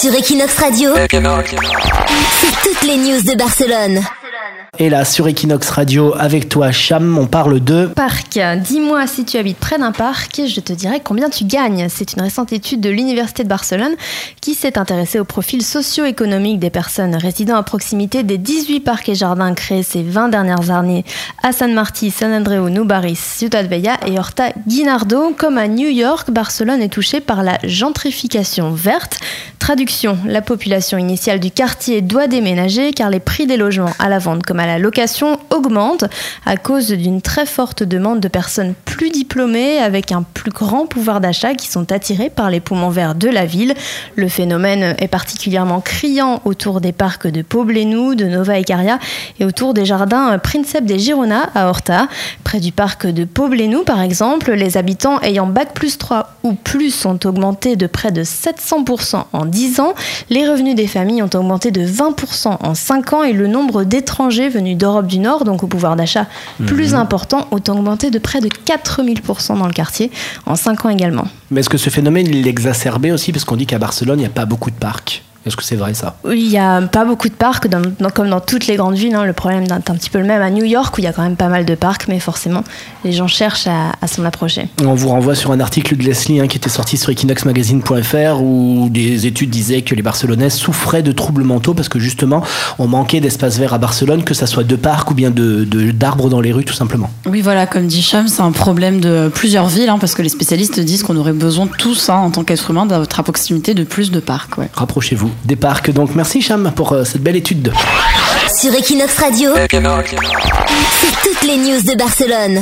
Sur Equinox Radio, c'est toutes les news de Barcelone. Et là, sur Equinox Radio, avec toi, Cham, on parle de... Parc. Dis-moi si tu habites près d'un parc, je te dirai combien tu gagnes. C'est une récente étude de l'Université de Barcelone qui s'est intéressée au profil socio-économique des personnes résidant à proximité des 18 parcs et jardins créés ces 20 dernières années à San Martí, San Andreu, Nubaris, Ciudad Bella et Horta Guinardo. Comme à New York, Barcelone est touchée par la gentrification verte. Traduction, la population initiale du quartier doit déménager car les prix des logements à la vente comme à la location augmentent à cause d'une très forte demande de personnes plus diplômées avec un plus grand pouvoir d'achat qui sont attirées par les poumons verts de la ville. Le phénomène est particulièrement criant autour des parcs de Poblenou, de Nova Icaria et autour des jardins Princep des Girona à Horta. Près du parc de Poblenou par exemple, les habitants ayant bac plus 3 ou plus ont augmenté de près de 700% en 10 ans. Les revenus des familles ont augmenté de 20% en 5 ans et le nombre d'étrangers venus d'Europe du Nord, donc au pouvoir d'achat plus important, ont augmenté de près de 4000% dans le quartier en 5 ans également. Mais est-ce que ce phénomène, il est exacerbé aussi? Parce qu'on dit qu'à Barcelone, il n'y a pas beaucoup de parcs. Est-ce que c'est vrai ça? Il n'y a pas beaucoup de parcs, dans- dans- comme dans toutes les grandes villes. hein. le problème est un petit peu le même à New York, où il y a quand même pas mal de parcs, mais forcément, les gens cherchent à, à s'en approcher. On vous renvoie sur un article de Leslie hein, qui était sorti sur equinoxmagazine.fr où des études disaient que les Barcelonais souffraient de troubles mentaux parce que justement on manquait d'espace vert à Barcelone, que ça soit de parcs ou bien de de- d'arbres dans les rues tout simplement. Oui, voilà, comme dit Cham, c'est un problème de plusieurs villes, hein, parce que les spécialistes disent qu'on aurait besoin tous, hein, en tant qu'être humain, d'être à proximité de plus de parcs. Ouais. Rapprochez-vous des parcs. Donc merci Cham pour euh, cette belle étude. Sur Equinox Radio, c'est toutes les news de Barcelone.